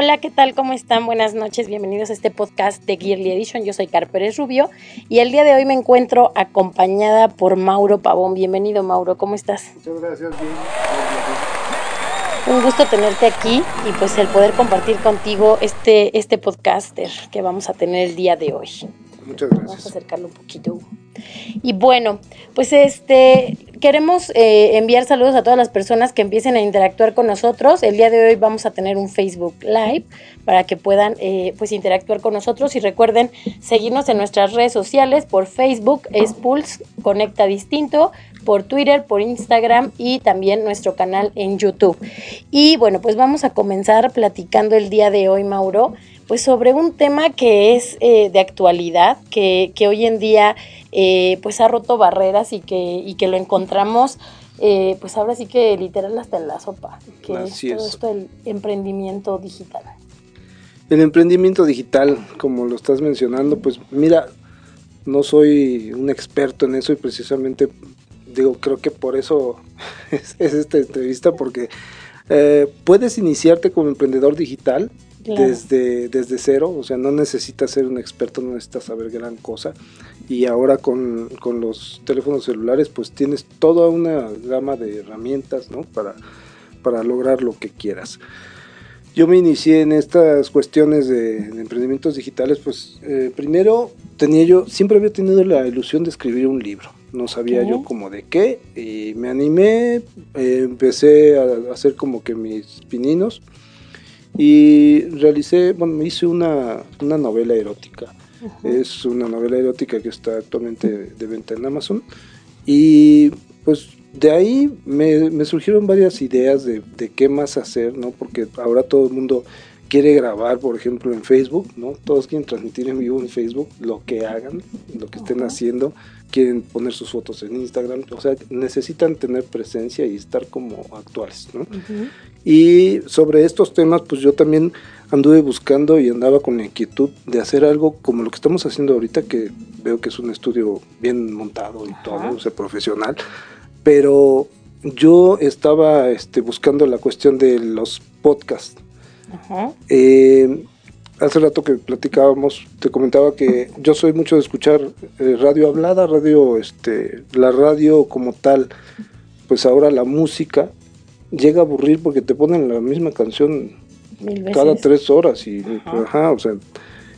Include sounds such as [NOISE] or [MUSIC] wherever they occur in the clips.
Hola, ¿qué tal? ¿Cómo están? Buenas noches, bienvenidos a este podcast de Gearly Edition. Yo soy Car Pérez Rubio y el día de hoy me encuentro acompañada por Mauro Pavón. Bienvenido, Mauro, ¿cómo estás? Muchas gracias, bien. Un gusto tenerte aquí y pues el poder compartir contigo este, este podcaster que vamos a tener el día de hoy. Muchas Vamos a gracias. acercarlo un poquito. Y bueno, pues este queremos eh, enviar saludos a todas las personas que empiecen a interactuar con nosotros. El día de hoy vamos a tener un Facebook Live para que puedan eh, pues interactuar con nosotros y recuerden seguirnos en nuestras redes sociales por Facebook es Pulse Conecta Distinto, por Twitter, por Instagram y también nuestro canal en YouTube. Y bueno, pues vamos a comenzar platicando el día de hoy, Mauro, pues sobre un tema que es eh, de actualidad, que, que hoy en día eh, pues ha roto barreras y que, y que lo encontramos eh, pues ahora sí que literal hasta en la sopa, que Así es todo es. esto del emprendimiento digital. El emprendimiento digital, como lo estás mencionando, pues mira, no soy un experto en eso y precisamente digo, creo que por eso [LAUGHS] es, es esta entrevista, porque eh, puedes iniciarte como emprendedor digital Claro. desde, desde cero, o sea, no necesitas ser un experto, no necesitas saber gran cosa. Y ahora con, con los teléfonos celulares, pues tienes toda una gama de herramientas, ¿no? Para, para lograr lo que quieras. Yo me inicié en estas cuestiones de, de emprendimientos digitales, pues eh, primero tenía yo, siempre había tenido la ilusión de escribir un libro, no sabía Ok. yo como de qué, y me animé, eh, empecé a hacer como que mis pininos y realicé, bueno, me hice una, una novela erótica. Es una novela erótica que está actualmente de venta en Amazon. Y pues de ahí me, me surgieron varias ideas de, de qué más hacer, ¿no? Porque ahora todo el mundo quiere grabar, por ejemplo, en Facebook, ¿no? Todos quieren transmitir en vivo en Facebook lo que hagan, lo que estén Ajá. haciendo, quieren poner sus fotos en Instagram, o sea, necesitan tener presencia y estar como actuales, ¿no? Ujú. Y sobre estos temas, pues yo también anduve buscando y andaba con la inquietud de hacer algo como lo que estamos haciendo ahorita, que veo que es un estudio bien montado y Ajá. todo, o sea, profesional. Pero yo estaba este, buscando la cuestión de los podcasts. Ajá. Eh, hace rato que platicábamos, te comentaba que yo soy mucho de escuchar eh, radio hablada, radio, este, la radio como tal, pues ahora la música llega a aburrir porque te ponen la misma canción cada tres horas y, Ajá. ajá, o sea,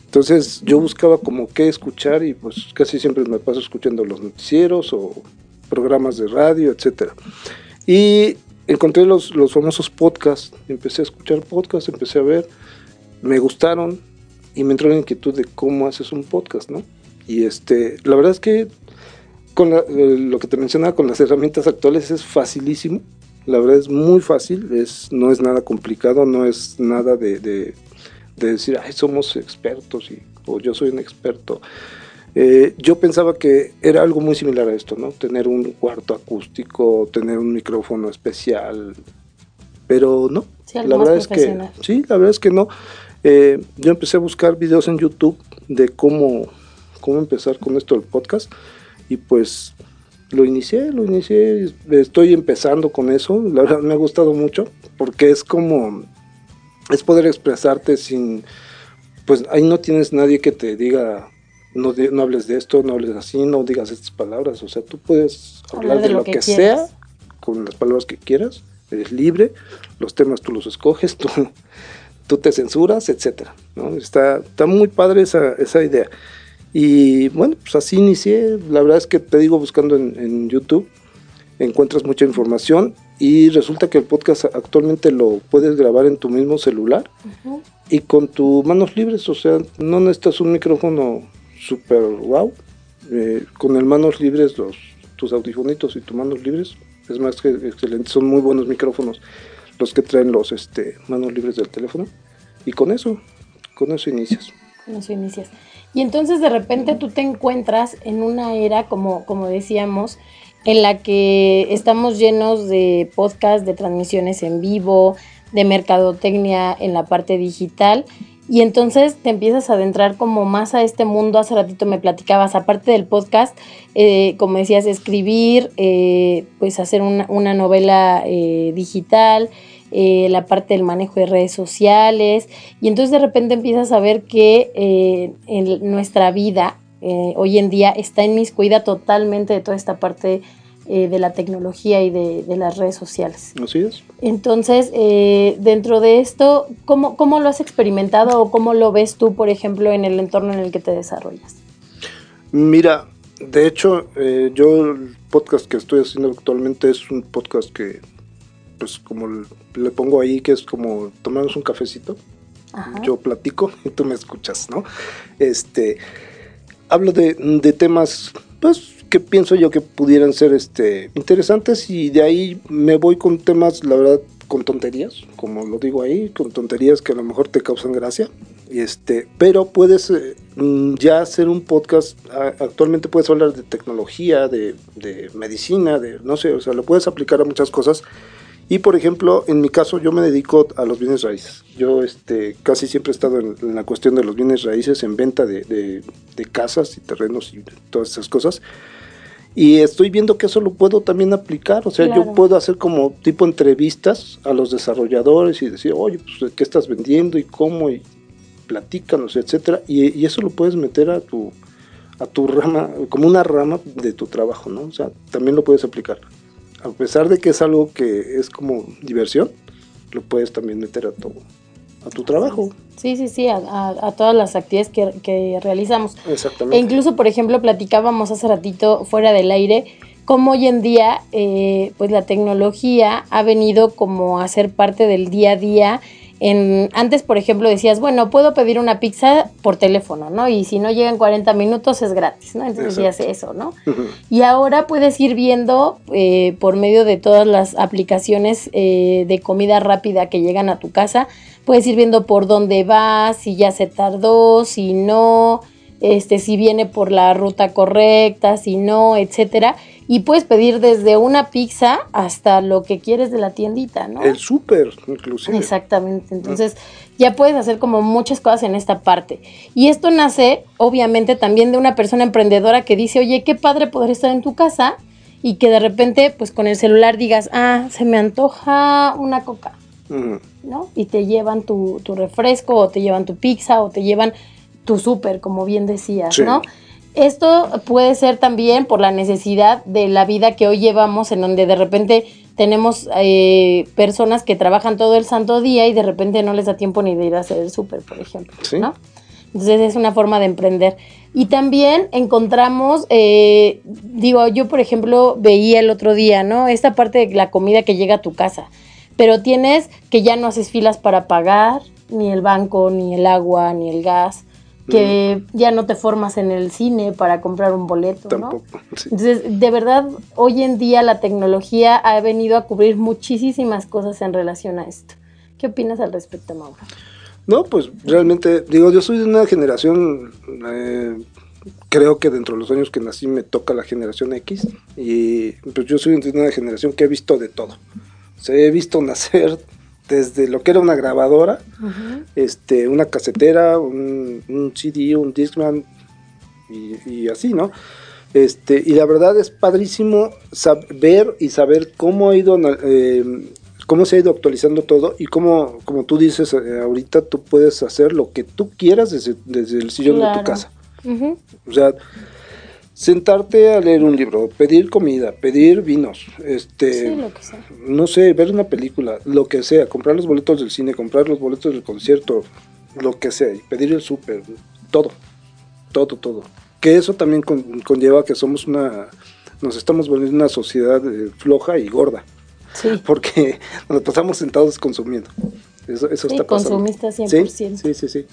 entonces yo buscaba como qué escuchar y pues casi siempre me paso escuchando los noticieros o programas de radio, etcétera. Y encontré los, los famosos podcasts, empecé a escuchar podcasts, empecé a ver, me gustaron y me entró la inquietud de cómo haces un podcast, ¿no? Y este, la verdad es que con la- eh, lo que te mencionaba con las herramientas actuales es facilísimo. La verdad es muy fácil, es, no es nada complicado, no es nada de, de- de decir, ay, somos expertos y, o yo soy un experto. Eh, yo pensaba que era algo muy similar a esto, ¿no? Tener un cuarto acústico, tener un micrófono especial, pero no. Sí, la verdad es que sí, la verdad es que no. Eh, yo empecé a buscar videos en YouTube de cómo, cómo empezar con esto del podcast y pues lo inicié, lo inicié, estoy empezando con eso, la verdad me ha gustado mucho porque es como, es poder expresarte sin, pues ahí no tienes nadie que te diga, no, no hables de esto, no hables así, no digas estas palabras, o sea, tú puedes hablar, de, lo, que, sea, quieras. con las palabras que quieras, eres libre, los temas tú los escoges, [LAUGHS] tú, tú te censuras, etcétera, ¿no? Está, está muy padre esa, esa idea. Y bueno, pues así inicié. La verdad es que te digo, buscando en, en YouTube, encuentras mucha información y resulta que el podcast actualmente lo puedes grabar en tu mismo celular Ujú. y con tus manos libres, o sea, no necesitas un micrófono super wow. Eh, con el manos libres, los, tus audifonitos y tus manos libres, es más que excelente, son muy buenos micrófonos. Los que traen los este, manos libres del teléfono. Y con eso, con eso inicias. Con eso inicias. Y entonces de repente tú te encuentras en una era, como, como decíamos, en la que estamos llenos de podcasts, de transmisiones en vivo, de mercadotecnia en la parte digital. Y entonces te empiezas a adentrar como más a este mundo. Hace ratito me platicabas, aparte del podcast, eh, como decías, escribir, eh, pues hacer una, una novela eh, digital, la parte del manejo de redes sociales. Y entonces de repente empiezas a ver que en nuestra vida hoy en día está en inmiscuida totalmente de toda esta parte eh, de la tecnología y de, las redes sociales. Así es. Entonces, eh, dentro de esto, ¿cómo, ¿cómo lo has experimentado o cómo lo ves tú, por ejemplo, en el entorno en el que te desarrollas? Mira, de hecho, eh, yo el podcast que estoy haciendo actualmente es un podcast que, pues como le pongo ahí, que es como tomamos un cafecito, yo platico [LAUGHS] y tú me escuchas, ¿no? Este, hablo de, de temas, pues que pienso yo que pudieran ser este, interesantes y de ahí me voy con temas, la verdad, con tonterías, como lo digo ahí, con tonterías que a lo mejor te causan gracia. Este, pero puedes eh, mm, ya hacer un podcast, actualmente puedes hablar de tecnología, de, de, medicina, de no sé, o sea, lo puedes aplicar a muchas cosas. Y por ejemplo, en mi caso yo me dedico a los bienes raíces. Yo este, casi siempre he estado en, la cuestión de los bienes raíces, en venta de, de, de casas y terrenos y todas esas cosas. Y estoy viendo que eso lo puedo también aplicar, o sea, yo puedo hacer como tipo entrevistas a los desarrolladores y decir, oye, pues, ¿qué estás vendiendo y cómo? Y platícanos, etcétera. Y, eso lo puedes meter a tu, a tu rama, como una rama de tu trabajo, ¿no? O sea, también lo puedes aplicar. A pesar de que es algo que es como diversión, lo puedes también meter a tu, a tu trabajo. Sí, sí, sí, a, a, todas las actividades que, que, realizamos. Exactamente. E incluso, por ejemplo, platicábamos hace ratito fuera del aire, cómo hoy en día, eh, pues la tecnología ha venido como a ser parte del día a día antes, por ejemplo, decías, bueno, puedo pedir una pizza por teléfono, ¿no? Y si no llega en 40 minutos es gratis, ¿no? Entonces decías eso, ¿no? Y ahora puedes ir viendo eh, por medio de todas las aplicaciones eh, de comida rápida que llegan a tu casa, puedes ir viendo por dónde vas, si ya se tardó, si no, este, si viene por la ruta correcta, si no, etcétera y puedes pedir desde una pizza hasta lo que quieres de la tiendita, ¿no? El súper, inclusive. Exactamente, entonces ya puedes hacer como muchas cosas en esta parte. Y esto nace, obviamente, también de una persona emprendedora que dice, oye, qué padre poder estar en tu casa y que de repente, pues con el celular digas, ah, se me antoja una coca, ¿no? Y te llevan tu, tu, refresco o te llevan tu pizza o te llevan tu súper, como bien decías, ¿no? Esto puede ser también por la necesidad de la vida que hoy llevamos, en donde de repente tenemos eh, personas que trabajan todo el santo día y de repente no les da tiempo ni de ir a hacer el súper, por ejemplo, ¿no? Entonces es una forma de emprender. Y también encontramos, eh, digo, yo por ejemplo veía el otro día, ¿no? Esta parte de la comida que llega a tu casa, pero tienes que ya no haces filas para pagar, ni el banco, ni el agua, ni el gas que ya no te formas en el cine para comprar un boleto, Tampoco, ¿no? Entonces, de verdad, hoy en día la tecnología ha venido a cubrir muchísimas cosas en relación a esto. ¿Qué opinas al respecto, Mauro? No, pues realmente, digo, yo soy de una generación, eh, creo que dentro de los años que nací me toca la generación X, y pues yo soy de una generación que he visto de todo. O he visto nacer desde lo que era una grabadora, este, una casetera, un, CD, un Discman y, así, ¿no? Este, y la verdad es padrísimo ver y saber cómo ha ido eh, cómo se ha ido actualizando todo y cómo, como tú dices eh, ahorita, tú puedes hacer lo que tú quieras desde, el sillón de tu casa. O sea, sentarte a leer un libro, pedir comida, pedir vinos, este, no sé, ver una película, lo que sea, comprar los boletos del cine, comprar los boletos del concierto, lo que sea, y pedir el súper, todo, todo, todo. Que eso también conlleva que somos una, nos estamos volviendo una sociedad eh, floja y gorda. Sí. [LAUGHS] Porque nos pasamos sentados consumiendo. Eso, eso está pasando. Consumistas 100%. Sí, sí, sí.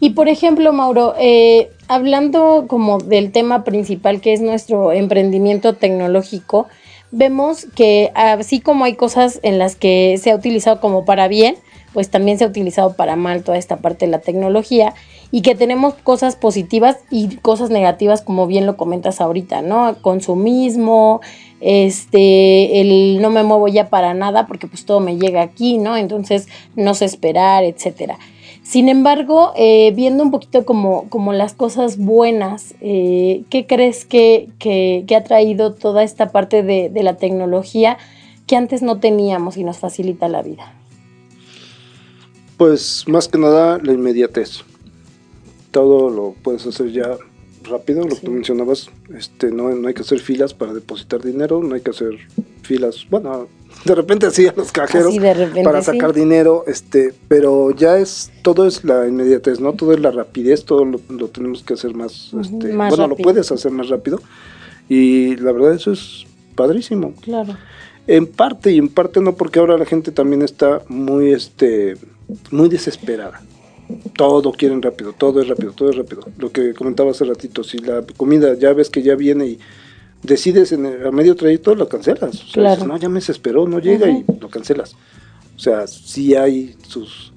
Y por ejemplo, Mauro, eh, hablando como del tema principal que es nuestro emprendimiento tecnológico, vemos que así como hay cosas en las que se ha utilizado como para bien, pues también se ha utilizado para mal toda esta parte de la tecnología y que tenemos cosas positivas y cosas negativas como bien lo comentas ahorita, ¿no? Consumismo, este, el no me muevo ya para nada porque pues todo me llega aquí, ¿no? Entonces no sé esperar, etcétera. Sin embargo, eh, viendo un poquito como, como las cosas buenas, eh, ¿qué crees que, que, ha traído toda esta parte de, de la tecnología que antes no teníamos y nos facilita la vida? Pues más que nada la inmediatez. Todo lo puedes hacer ya rápido, lo que mencionabas, este, no, no hay que hacer filas para depositar dinero, no hay que hacer filas, bueno, de repente sí a los cajeros para sacar dinero, este, pero ya es, todo es la inmediatez, ¿no? Todo es la rapidez, todo lo, tenemos que hacer más, este, bueno, lo puedes hacer más rápido y la verdad eso es padrísimo. Claro. En parte y en parte no, porque ahora la gente también está muy, este, muy desesperada. Todo quieren rápido, todo es rápido, todo es rápido. Lo que comentaba hace ratito, si la comida ya ves que ya viene y decides en a medio trayecto, lo cancelas. O sea, no, ya me desesperó, no llega y lo cancelas. O sea, sí hay sus,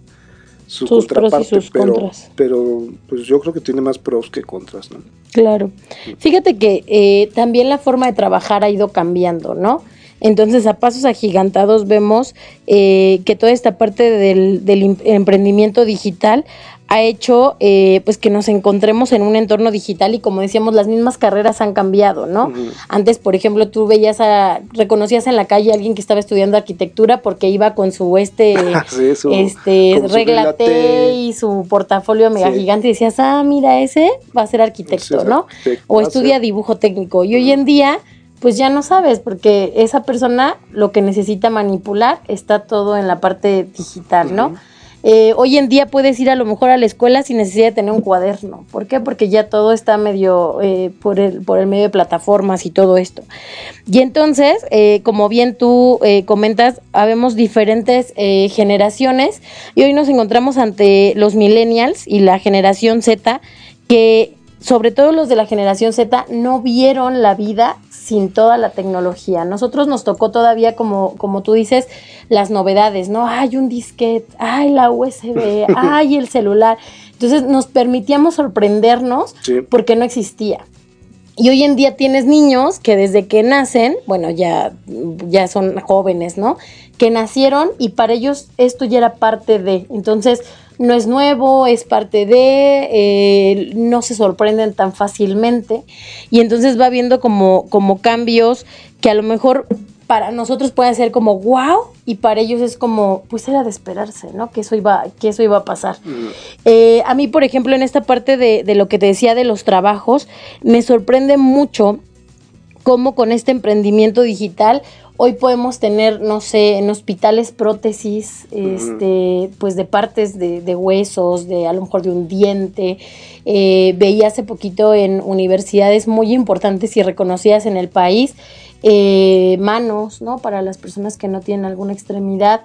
sus, contrapartes, pero, pero pues yo creo que tiene más pros que contras, ¿no? Claro. Fíjate que eh, también la forma de trabajar ha ido cambiando, ¿no? Entonces, a pasos agigantados vemos eh, que toda esta parte del, del emprendimiento digital ha hecho eh, pues que nos encontremos en un entorno digital y como decíamos las mismas carreras han cambiado, ¿no? Antes, por ejemplo, tú veías a reconocías en la calle a alguien que estaba estudiando arquitectura porque iba con su este [LAUGHS] este regla y su portafolio mega gigante y decías, "Ah, mira, ese va a ser arquitecto, ¿no? o estudia dibujo técnico." Y hoy en día pues ya no sabes, porque esa persona lo que necesita manipular está todo en la parte digital, ¿no? Eh, hoy en día puedes ir a lo mejor a la escuela sin necesidad de tener un cuaderno. ¿Por qué? Porque ya todo está medio eh, por, el, por el medio de plataformas y todo esto. Y entonces, eh, como bien tú comentas, habemos diferentes generaciones y hoy nos encontramos ante los millennials y la generación Z que sobre todo los de la generación Z no vieron la vida sin toda la tecnología. Nosotros nos tocó todavía, como, como tú dices, las novedades, ¿no? Hay un disquete, hay la USB, hay [LAUGHS] el celular. Entonces nos permitíamos sorprendernos porque no existía. Y hoy en día tienes niños que desde que nacen, bueno, ya, ya son jóvenes, ¿no? Que nacieron y para ellos esto ya era parte de. Entonces, no es nuevo, es parte de, eh, no se sorprenden tan fácilmente y entonces va viendo como, como cambios que a lo mejor para nosotros puede ser como wow y para ellos es como pues era de esperarse, ¿no? Que eso iba, que eso iba a pasar. Mm. Eh, a mí, por ejemplo, en esta parte de, de lo que te decía de los trabajos, me sorprende mucho cómo con este emprendimiento digital Hoy podemos tener, no sé, en hospitales prótesis, este, pues de partes de, huesos, de a lo mejor de un diente. Eh, veía hace poquito en universidades muy importantes y reconocidas en el país, eh, manos, ¿no? Para las personas que no tienen alguna extremidad.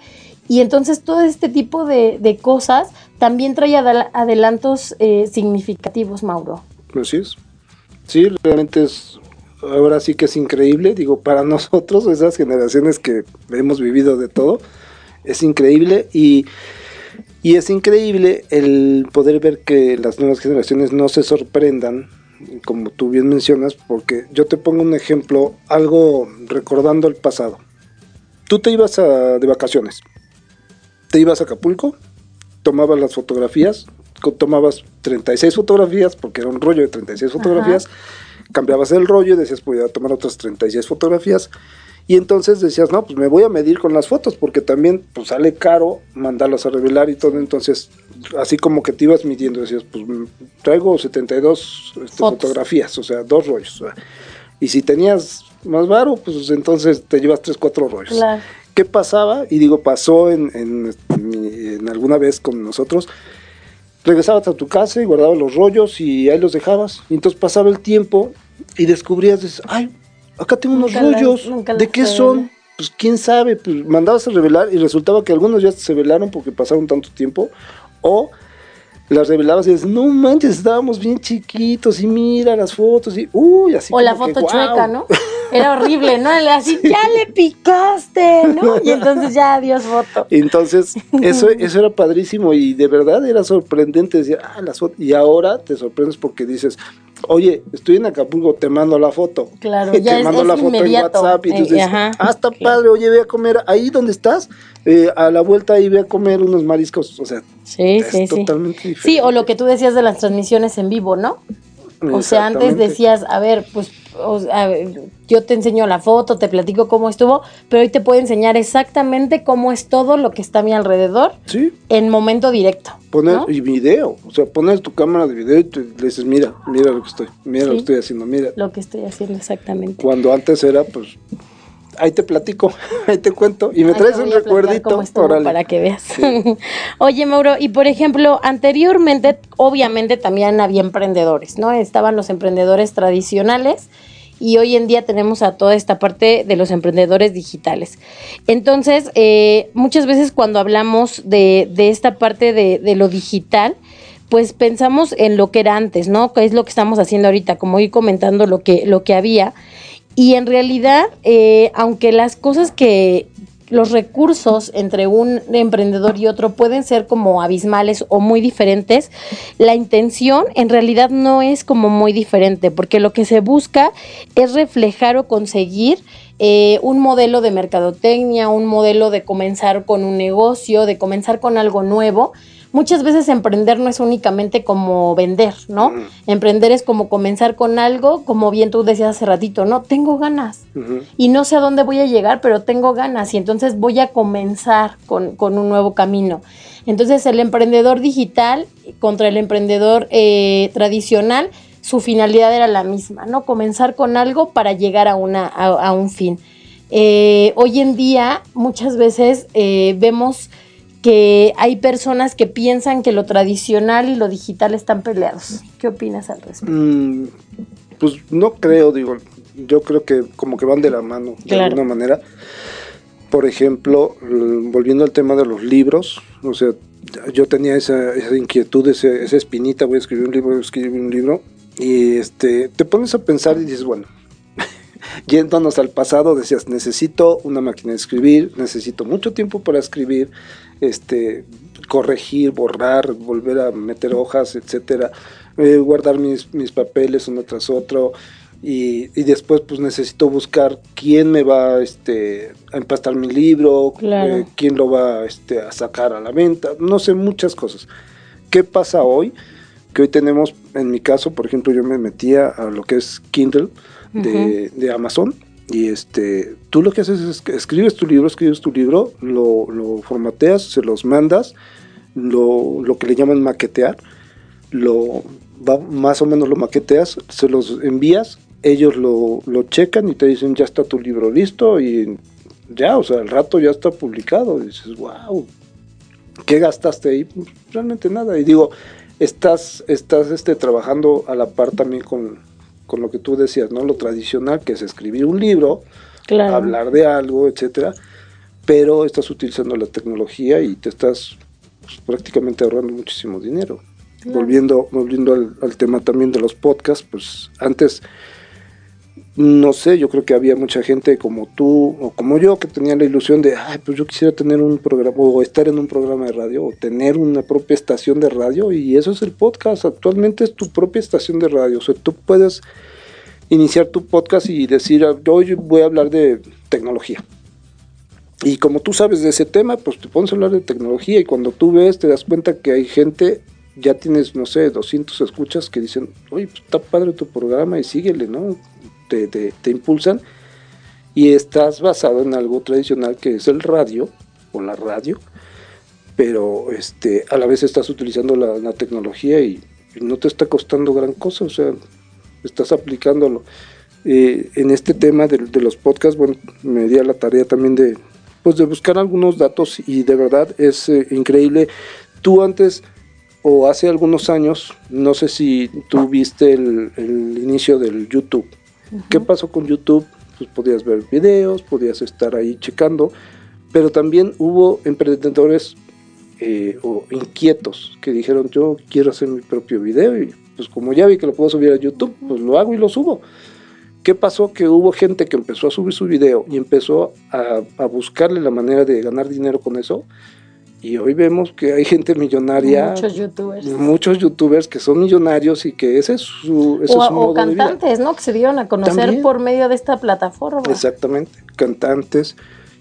Y entonces todo este tipo de, cosas también trae adelantos eh, significativos, Mauro. Así es. Sí, realmente es ahora sí que es increíble, digo, para [LAUGHS] nosotros, esas generaciones que hemos vivido de todo, es increíble y, y es increíble el poder ver que las nuevas generaciones no se sorprendan, como tú bien mencionas, porque yo te pongo un ejemplo, algo recordando el pasado. Tú te ibas a, de vacaciones, te ibas a Acapulco, tomabas las fotografías, tomabas 36 fotografías, porque era un rollo de 36 fotografías, cambiabas el rollo y decías, voy a tomar otras 36 fotografías. Y entonces decías, no, pues me voy a medir con las fotos, porque también pues sale caro mandarlas a revelar y todo. Entonces, así como que te ibas midiendo, decías, pues traigo 72 este, fotografías, o sea, dos rollos. Y si tenías más varo, pues entonces te llevas 3, 4 rollos. ¿Qué pasaba? Y digo, pasó en, en, en, alguna vez con nosotros regresabas a tu casa y guardabas los rollos y ahí los dejabas. Y entonces pasaba el tiempo y descubrías, dices, ay, acá tengo unos rollos, ¿de qué son? Pues quién sabe, pues mandabas a revelar y resultaba que algunos ya se revelaron porque pasaron tanto tiempo, o las revelabas y dices, no manches, estábamos bien chiquitos y mira las fotos y uy, así O la foto chueca, ¿no? Era horrible, ¿no? Así, [LAUGHS] ya le picaste, ¿no? Y entonces ya, adiós foto. [LAUGHS] Entonces, eso, [LAUGHS] eso era padrísimo y de verdad era sorprendente decir, ah, las fotos. Y ahora te sorprendes porque dices, oye, estoy en Acapulco, te mando la foto. Claro, [LAUGHS] ya te mando es la foto inmediato. en WhatsApp y tú Eh, dices, ah, está claro. padre, oye, ve a comer ahí donde estás, eh, a la vuelta ahí ve a comer unos mariscos, o sea, Sí, es sí, sí. totalmente diferente. Sí, o lo que tú decías de las transmisiones en vivo, ¿no? O sea, antes decías, a ver, pues o sea, yo te enseño la foto, te platico cómo estuvo, pero hoy te puedo enseñar exactamente cómo es todo lo que está a mi alrededor Sí, en momento directo. poner ¿no? y video, o sea, pones tu cámara de video y te, le dices, mira, mira lo que estoy, mira lo que estoy haciendo, mira. Lo que estoy haciendo exactamente. Cuando antes era, pues, ahí te platico, [LAUGHS] ahí te cuento y me Ahí traes un recuerdito, para que veas. [LAUGHS] Oye, Mauro, y por ejemplo, anteriormente, obviamente también había emprendedores, ¿no? Estaban los emprendedores tradicionales y hoy en día tenemos a toda esta parte de los emprendedores digitales. Entonces, eh, muchas veces cuando hablamos de, de esta parte de, de lo digital, pues pensamos en lo que era antes, ¿no? Que es lo que estamos haciendo ahorita, como ir comentando lo que, lo que había. Y en realidad, eh, aunque las cosas que, los recursos entre un emprendedor y otro pueden ser como abismales o muy diferentes, la intención en realidad no es como muy diferente, porque lo que se busca es reflejar o conseguir eh, un modelo de mercadotecnia, un modelo de comenzar con un negocio, de comenzar con algo nuevo. Muchas veces emprender no es únicamente como vender, ¿no? Emprender es como comenzar con algo, como bien tú decías hace ratito, ¿no? Tengo ganas y no sé a dónde voy a llegar, pero tengo ganas y entonces voy a comenzar con, con un nuevo camino. Entonces el emprendedor digital contra el emprendedor eh, tradicional, su finalidad era la misma, ¿no? Comenzar con algo para llegar a, una, a, a un fin. Eh, hoy en día muchas veces eh, vemos que hay personas que piensan que lo tradicional y lo digital están peleados. ¿Qué opinas al respecto? Mm, pues no creo, digo, yo creo que como que van de la mano de Claro. alguna manera. Por ejemplo, l- volviendo al tema de los libros, o sea, yo tenía esa, esa inquietud, ese- esa espinita, voy a escribir un libro, voy a escribir un libro, y este, te pones a pensar y dices, bueno, [LAUGHS] yéndonos al pasado, decías, necesito una máquina de escribir, necesito mucho tiempo para escribir, este, corregir, borrar, volver a meter hojas, etcétera, eh, guardar mis, mis papeles uno tras otro. Y, y después pues necesito buscar quién me va este, a empastar mi libro, Claro. eh, quién lo va este, a sacar a la venta, no sé, muchas cosas. ¿Qué pasa hoy? Que hoy tenemos, en mi caso, por ejemplo, yo me metía a lo que es Kindle de, de Amazon y este, tú lo que haces es que escribes tu libro, escribes tu libro, lo, lo formateas, se los mandas, lo, lo que le llaman maquetear, lo va- más o menos lo maqueteas, se los envías, ellos lo, lo checan y te dicen ya está tu libro listo y ya, o sea, al rato ya está publicado. Dices, wow, ¿qué gastaste ahí? Realmente nada. Y digo, estás, estás este, trabajando a la par también con, con lo que tú decías, ¿no? Lo tradicional, que es escribir un libro, Claro. hablar de algo, etcétera, pero estás utilizando la tecnología y te estás pues, prácticamente ahorrando muchísimo dinero. Claro. Volviendo, volviendo al, al tema también de los podcasts, pues antes, no sé, yo creo que había mucha gente como tú o como yo que tenía la ilusión de, ay, pues yo quisiera tener un programa o estar en un programa de radio o tener una propia estación de radio y eso es el podcast. Actualmente es tu propia estación de radio, o sea, tú puedes iniciar tu podcast y decir, hoy voy a hablar de tecnología. Y como tú sabes de ese tema, pues te pones a hablar de tecnología y cuando tú ves te das cuenta que hay gente, ya tienes, no sé, 200 escuchas que dicen, oye, pues está padre tu programa y síguele, ¿no? Te, te, te impulsan y estás basado en algo tradicional que es el radio o la radio, pero este, a la vez estás utilizando la, la tecnología y, y no te está costando gran cosa, o sea, estás aplicándolo. Eh, en este tema de, de los podcasts, bueno, me di a la tarea también de, pues de buscar algunos datos y de verdad es eh, increíble. Tú antes o hace algunos años, no sé si tú viste el, el inicio del YouTube. ¿Qué pasó con YouTube? Pues podías ver videos, podías estar ahí checando, pero también hubo emprendedores eh, o inquietos que dijeron yo quiero hacer mi propio video y pues como ya vi que lo puedo subir a YouTube, pues lo hago y lo subo. ¿Qué pasó? Que hubo gente que empezó a subir su video y empezó a, a buscarle la manera de ganar dinero con eso. Y hoy vemos que hay gente millonaria. Muchos youtubers. Muchos youtubers que son millonarios y que ese es su, ese o, es su modo o cantantes, ¿no? Que se dieron a conocer También. por medio de esta plataforma. Exactamente, cantantes.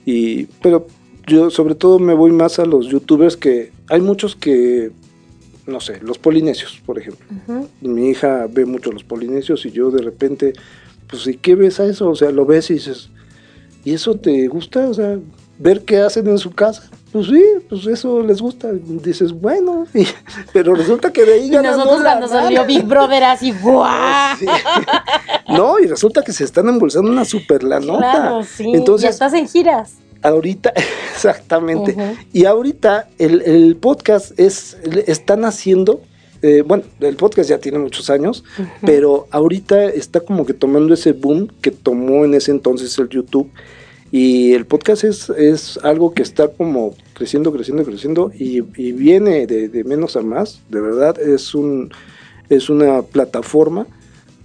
Y, pero yo sobre todo me voy más a los youtubers que hay muchos que, no sé, los polinesios, por ejemplo. Mi hija ve mucho los polinesios y yo de repente, pues, ¿y qué ves a eso? O sea, lo ves y dices, ¿y eso te gusta? O sea, ver qué hacen en su casa. Pues sí, pues eso les gusta. Dices, bueno, [LAUGHS] y- pero resulta que de ahí Y ganan nosotros cuando salió Big Brother así, [LAUGHS] ¡guau! Sí. No, y resulta que se están embolsando una super la nota. Claro, sí. ya Entonces, estás en giras. ahorita, [LAUGHS] exactamente. Y ahorita el, el podcast es, están haciendo, eh, bueno, el podcast ya tiene muchos años, pero ahorita está como que tomando ese boom que tomó en ese entonces el YouTube. Y el podcast es, es algo que está como creciendo, creciendo, creciendo y, y viene de, de menos a más. De verdad, es, un, es una plataforma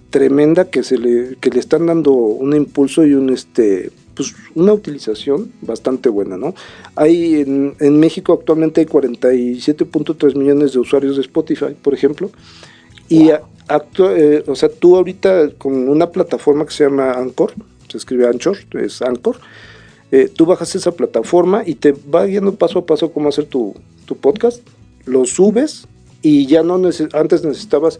tremenda que se le, que le están dando un impulso y un este pues una utilización bastante buena, ¿no? Hay en, en México actualmente hay 47.3 millones de usuarios de Spotify, por ejemplo, y actu- eh, o sea, tú ahorita con una plataforma que se llama Anchor, se escribe Anchor, es Anchor, eh, tú bajas esa plataforma y te va guiando paso a paso cómo hacer tu, tu podcast, lo subes y ya no neces- antes necesitabas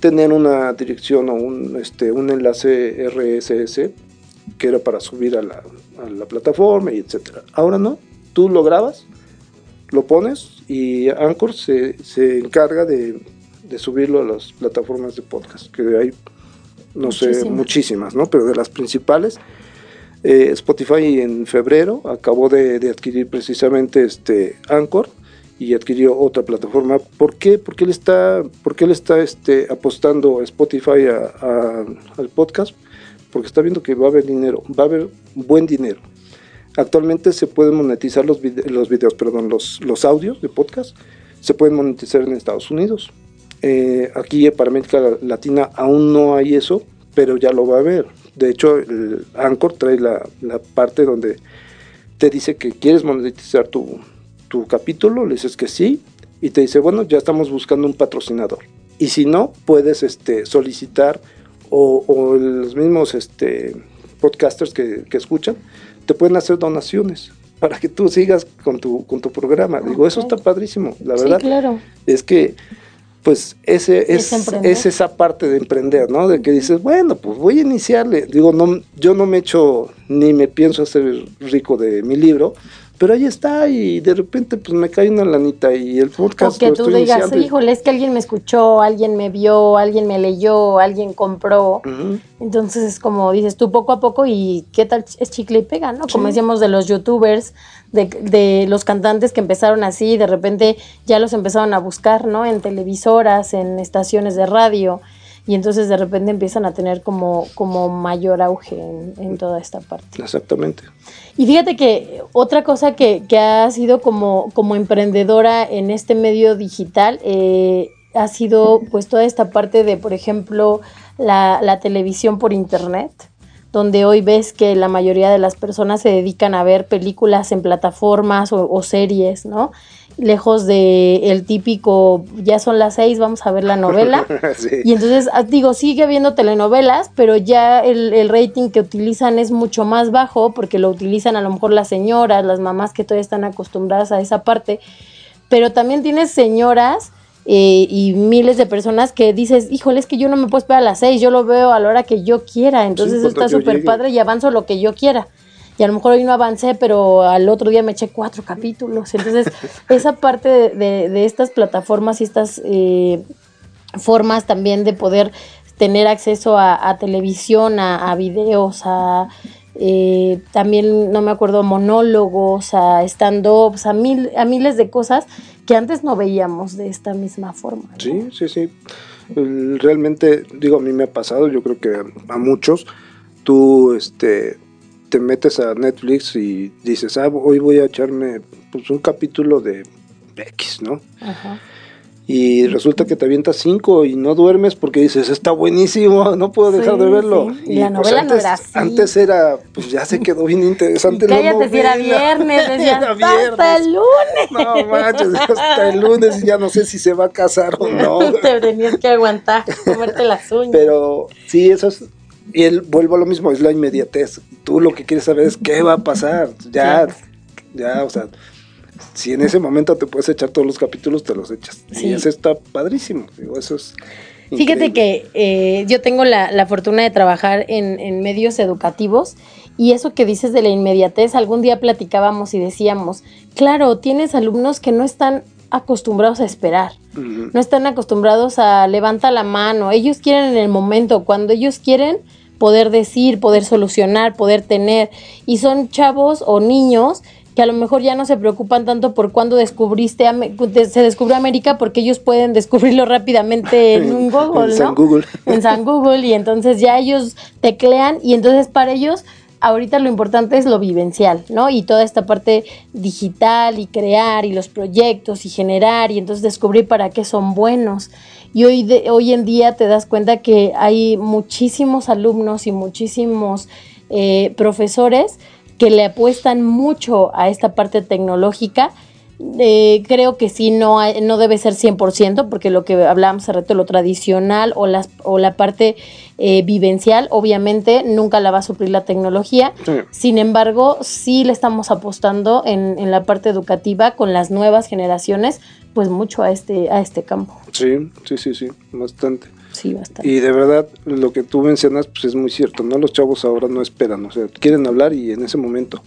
tener una dirección o un, este, un enlace RSS que era para subir a la, a la plataforma y etcétera. Ahora no, tú lo grabas, lo pones y Anchor se, se encarga de, de subirlo a las plataformas de podcast, que hay, no sé, Muchísimas. muchísimas, ¿no? Pero de las principales, eh, Spotify en febrero acabó de, de adquirir precisamente este Anchor y adquirió otra plataforma. ¿Por qué? Porque él está, porque él está este, apostando Spotify a- a- al podcast, porque está viendo que va a haber dinero, va a haber buen dinero. Actualmente se pueden monetizar los, vide- los videos, perdón, los, los audios de podcast, se pueden monetizar en Estados Unidos. Eh, aquí para América Latina aún no hay eso, pero ya lo va a haber. De hecho, el Anchor trae la, la parte donde te dice que quieres monetizar tu, tu capítulo, le dices que sí, y te dice, bueno, ya estamos buscando un patrocinador. Y si no, puedes este, solicitar, o, o los mismos este, podcasters que, que escuchan, te pueden hacer donaciones [LAUGHS] para que tú sigas con tu, con tu programa. Digo, eso está padrísimo, la Sí, verdad claro. es que pues ese Es es, es esa parte de emprender, ¿no? De que dices, bueno, pues voy a iniciarle. Digo, no, yo no me echo ni me pienso hacer rico de mi libro, pero ahí está y de repente pues me cae una lanita y el podcast O que lo tú estoy digas, híjole, es que alguien me escuchó, alguien me vio, alguien me leyó, alguien compró. Entonces es como dices tú poco a poco y qué tal es chicle y pega, ¿no? Como decíamos de los youtubers, de, de los cantantes que empezaron así, de repente ya los empezaron a buscar, ¿no? En televisoras, en estaciones de radio y entonces de repente empiezan a tener como, como mayor auge en, en toda esta parte. Exactamente. Y fíjate que otra cosa que, que ha sido como, como emprendedora en este medio digital eh, ha sido pues toda esta parte de, por ejemplo, la, la televisión por internet, donde hoy ves que la mayoría de las personas se dedican a ver películas en plataformas o, o series, ¿no? Lejos de el típico, ya son las seis, vamos a ver la novela. [LAUGHS] Sí. Y entonces, ah, digo, sigue habiendo telenovelas, pero ya el, el rating que utilizan es mucho más bajo porque lo utilizan a lo mejor las señoras, las mamás que todavía están acostumbradas a esa parte. Pero también tienes señoras eh, y miles de personas que dices, híjole, es que yo no me puedo esperar a las seis, yo lo veo a la hora que yo quiera. Entonces está súper padre y avanzo lo que yo quiera. Y a lo mejor hoy no avancé, pero al otro día me eché cuatro capítulos. Entonces, [LAUGHS] esa parte de, de- de estas plataformas y estas eh, formas también de poder tener acceso a, a televisión, a, a videos, a eh, también, no me acuerdo, monólogos, a stand-ups, a, mil, a miles de cosas que antes no veíamos de esta misma forma. ¿no? Sí, sí, sí. Realmente, digo, a mí me ha pasado, yo creo que a muchos, tú este, te metes a Netflix y dices, ah, hoy voy a echarme pues, un capítulo de X, ¿no? Y resulta que te avientas cinco y no duermes porque dices, está buenísimo, no puedo dejar de verlo. Y, la pues, novela antes, no era así. Antes era, pues ya se quedó bien interesante. Y cállate si era viernes, [LAUGHS] decías, hasta el lunes. No manches, hasta el lunes y ya no sé si se va a casar o no. [LAUGHS] te tenías que aguantar, comerte las uñas. Pero sí, eso es, y él vuelvo a lo mismo, es la inmediatez. Tú lo que quieres saber es qué va a pasar. Ya, ya, o sea, si en ese momento te puedes echar todos los capítulos, te los echas. Y eso está padrísimo. Digo, eso es. Fíjate que eh, yo tengo la, la, fortuna de trabajar en, en, medios educativos y eso que dices de la inmediatez, algún día platicábamos y decíamos, claro, tienes alumnos que no están acostumbrados a esperar, uh -huh. no están acostumbrados a levanta la mano, ellos quieren en el momento, cuando ellos quieren poder decir, poder solucionar, poder tener, y son chavos o niños que a lo mejor ya no se preocupan tanto por cuándo descubriste, se descubrió América, porque ellos pueden descubrirlo rápidamente en [LAUGHS] un Google, en ¿no? San Google. En San Google, y entonces ya ellos teclean, y entonces para ellos ahorita lo importante es lo vivencial, ¿no? Y toda esta parte digital y crear y los proyectos y generar y entonces descubrir para qué son buenos. Y hoy, de, hoy en día te das cuenta que hay muchísimos alumnos y muchísimos eh, profesores que le apuestan mucho a esta parte tecnológica. Eh, creo que sí, no, hay, no debe ser 100%, porque lo que hablábamos hace rato, lo tradicional o, las, o la parte eh, vivencial, obviamente nunca la va a suplir la tecnología. Sí. Sin embargo, sí le estamos apostando en, en, la parte educativa con las nuevas generaciones, pues mucho a este, a este campo. Sí, sí, sí, sí, bastante. Sí, bastante. Y de verdad, lo que tú mencionas, pues es muy cierto, ¿no? Los chavos ahora no esperan, o sea, quieren hablar y en ese momento,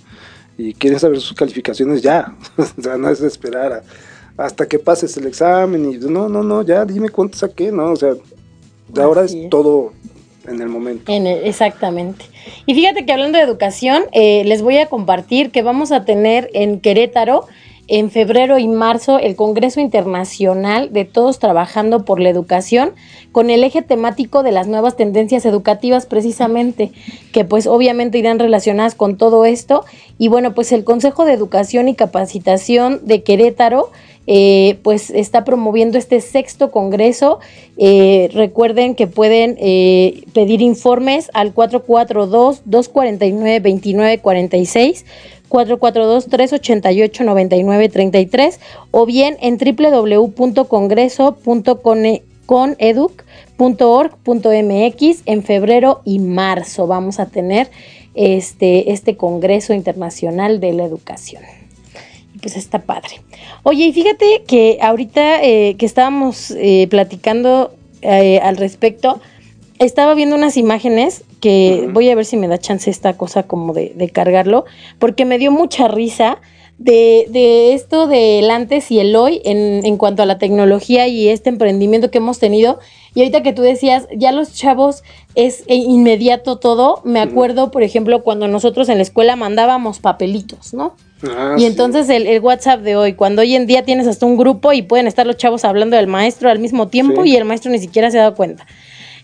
y quieren saber sus calificaciones ya, [LAUGHS] o sea, no es esperar a, hasta que pases el examen y no, no, no, ya dime cuánto saqué, ¿no? O sea, de ahora es, es todo en el momento. En el, exactamente. Y fíjate que hablando de educación, eh, les voy a compartir que vamos a tener en Querétaro en febrero y marzo el Congreso Internacional de Todos Trabajando por la Educación con el eje temático de las nuevas tendencias educativas precisamente, que pues obviamente irán relacionadas con todo esto. Y bueno, pues el Consejo de Educación y Capacitación de Querétaro eh, pues está promoviendo este sexto congreso. Eh, recuerden que pueden eh, pedir informes al 442-249-2946. 442-388-9933 o bien en www.congreso.coneduc.org.mx en febrero y marzo vamos a tener este, este Congreso Internacional de la Educación. Pues está padre. Oye, y fíjate que ahorita eh, que estábamos eh, platicando eh, al respecto, estaba viendo unas imágenes que uh -huh. voy a ver si me da chance esta cosa como de, de cargarlo, porque me dio mucha risa de, de, esto del antes y el hoy en, en, cuanto a la tecnología y este emprendimiento que hemos tenido. Y ahorita que tú decías, ya los chavos es inmediato todo, me acuerdo, uh -huh. por ejemplo, cuando nosotros en la escuela mandábamos papelitos, ¿no? Ah, y entonces sí. el, el, WhatsApp de hoy, cuando hoy en día tienes hasta un grupo y pueden estar los chavos hablando del maestro al mismo tiempo sí. y el maestro ni siquiera se ha dado cuenta.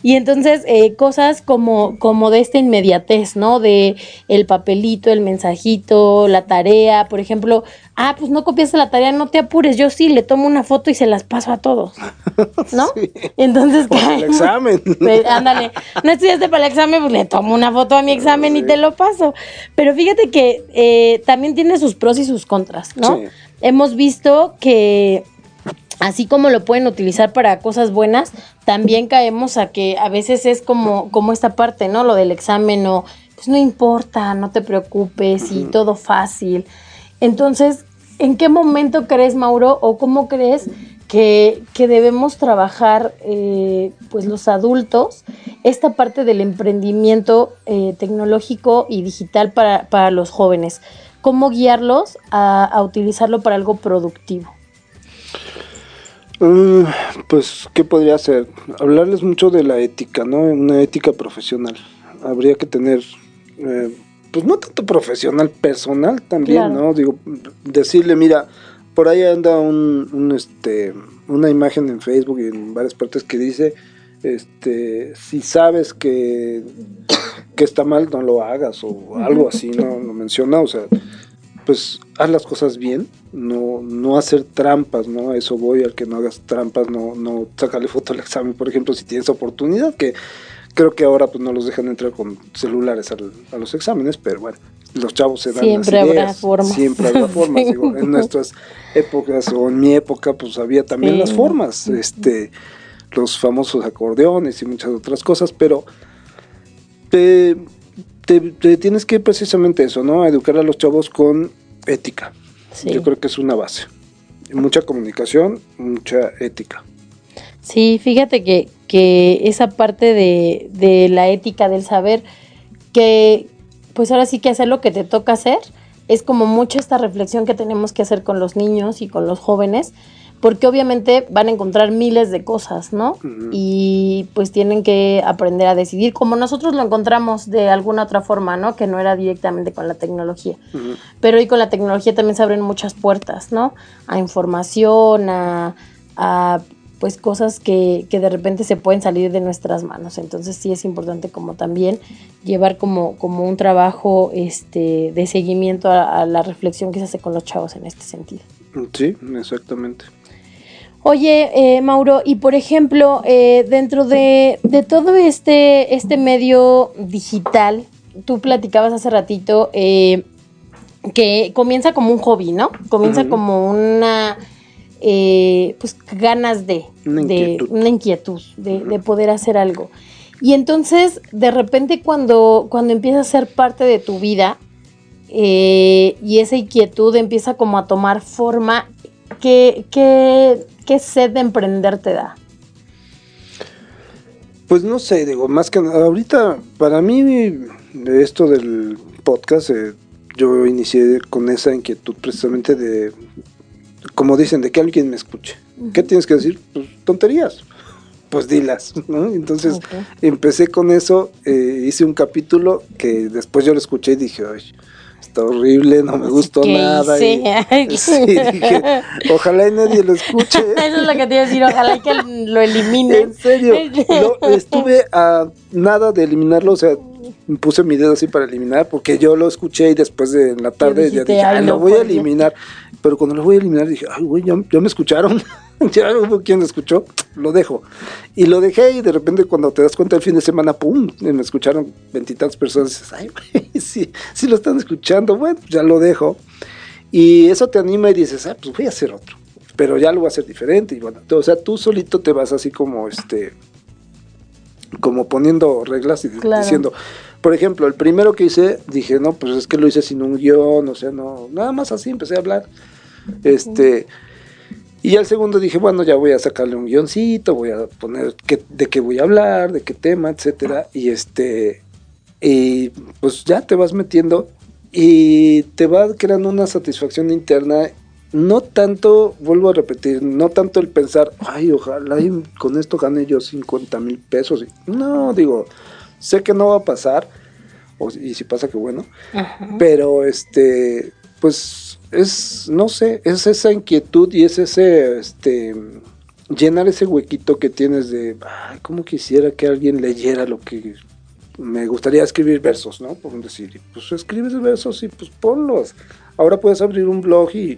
Y entonces eh, cosas como, como de esta inmediatez, ¿no? De el papelito, el mensajito, la tarea, por ejemplo, ah, pues no copiaste la tarea, no te apures, yo sí, le tomo una foto y se las paso a todos, [LAUGHS] ¿no? Sí. Entonces, para el [LAUGHS] examen. Pues, ándale, no estudiaste para el examen, pues le tomo una foto a mi examen sí. y te lo paso. Pero fíjate que eh, también tiene sus pros y sus contras, ¿no? Sí. Hemos visto que así como lo pueden utilizar para cosas buenas, también caemos a que a veces es como, como esta parte, ¿no? Lo del examen o, pues no importa, no te preocupes y todo fácil. Entonces, ¿en qué momento crees, Mauro, o cómo crees que, que debemos trabajar, eh, pues los adultos, esta parte del emprendimiento eh, tecnológico y digital para, para, los jóvenes? ¿Cómo guiarlos a, a utilizarlo para algo productivo? Uh, pues, ¿qué podría hacer? Hablarles mucho de la ética, ¿no? Una ética profesional. Habría que tener, eh, pues no tanto profesional, personal también, claro. ¿no? Digo, decirle, mira, por ahí anda un, un, este, una imagen en Facebook y en varias partes que dice, este, si sabes que, que está mal, no lo hagas, o algo así, ¿no? Lo menciona, o sea, pues haz las cosas bien, no, no hacer trampas, ¿no? A eso voy, al que no hagas trampas, no, no sacarle foto al examen, por ejemplo, si tienes oportunidad, que creo que ahora pues no los dejan entrar con celulares a los exámenes, pero bueno, los chavos se dan siempre las habrá formas. siempre habrá [LAUGHS] formas, digo, en nuestras épocas o en mi época pues había también las formas, este, los famosos acordeones y muchas otras cosas, pero te, te, tienes que precisamente eso, ¿no? Educar a los chavos con ética. Yo creo que es una base. Mucha comunicación, mucha ética. Sí, fíjate que, que esa parte de, de, la ética, del saber, que pues ahora sí que hacer lo que te toca hacer, es como mucho esta reflexión que tenemos que hacer con los niños y con los jóvenes, porque obviamente van a encontrar miles de cosas, ¿no? Y pues tienen que aprender a decidir, como nosotros lo encontramos de alguna otra forma, ¿no? Que no era directamente con la tecnología. Pero hoy con la tecnología también se abren muchas puertas, ¿no? A información, a, a pues cosas que, que, de repente se pueden salir de nuestras manos. Entonces sí es importante como también llevar como, como un trabajo este, de seguimiento a, a la reflexión que se hace con los chavos en este sentido. Sí, exactamente. Oye, eh, Mauro, y por ejemplo, eh, dentro de, todo este, este medio digital, tú platicabas hace ratito eh, que comienza como un hobby, ¿no? Comienza como una, pues, ganas de, una inquietud, de, una inquietud de, poder hacer algo. Y entonces, de repente, cuando, cuando empieza a ser parte de tu vida, y esa inquietud empieza como a tomar forma, ¿qué, qué, ¿Qué sed de emprender te da? Pues no sé, digo, más que nada, ahorita para mí esto del podcast, eh, yo inicié con esa inquietud precisamente de, como dicen, de que alguien me escuche. ¿Qué tienes que decir? Pues tonterías. Pues dilas, ¿no? Entonces empecé con eso, eh, hice un capítulo que después yo lo escuché y dije, ay, está horrible, no me gustó nada. Y, [LAUGHS] sí, dije, ojalá y nadie lo escuche. [LAUGHS] Eso es lo que te iba a decir, ojalá que lo elimine. En serio, [LAUGHS] estuve a nada de eliminarlo, o sea, puse mi dedo así para eliminar, porque yo lo escuché y después de en la tarde ya dije, ay, lo voy a eliminar. Pero cuando lo voy a eliminar dije, ay, güey, ya, me escucharon. [LAUGHS] ya hubo quien lo escuchó, lo dejo. Y lo dejé y de repente cuando te das cuenta el fin de semana, pum, me escucharon veintitantas personas. Y dices, ay, güey, sí, sí lo están escuchando. Bueno, ya lo dejo. Y eso te anima y dices, ah, pues voy a hacer otro. Pero ya lo voy a hacer diferente. Y bueno, o sea, tú solito te vas así como, este, como poniendo reglas y diciendo, por ejemplo, el primero que hice, dije, no, pues es que lo hice sin un guion, o sea, no, nada más así empecé a hablar. Este, y al segundo dije, bueno, ya voy a sacarle un guioncito, voy a poner de qué voy a hablar, de qué tema, etcétera. Y este, y pues ya te vas metiendo y te va creando una satisfacción interna. No tanto, vuelvo a repetir, no tanto el pensar, ay, ojalá con esto gane yo 50 mil pesos. No, digo, sé que no va a pasar, y si pasa, que bueno, pero este, pues es, no sé, es esa inquietud y es ese, este, llenar ese huequito que tienes de, ay, cómo quisiera que alguien leyera lo que me gustaría escribir versos, ¿no? Por decir, pues escribes versos y pues ponlos. Ahora puedes abrir un blog y,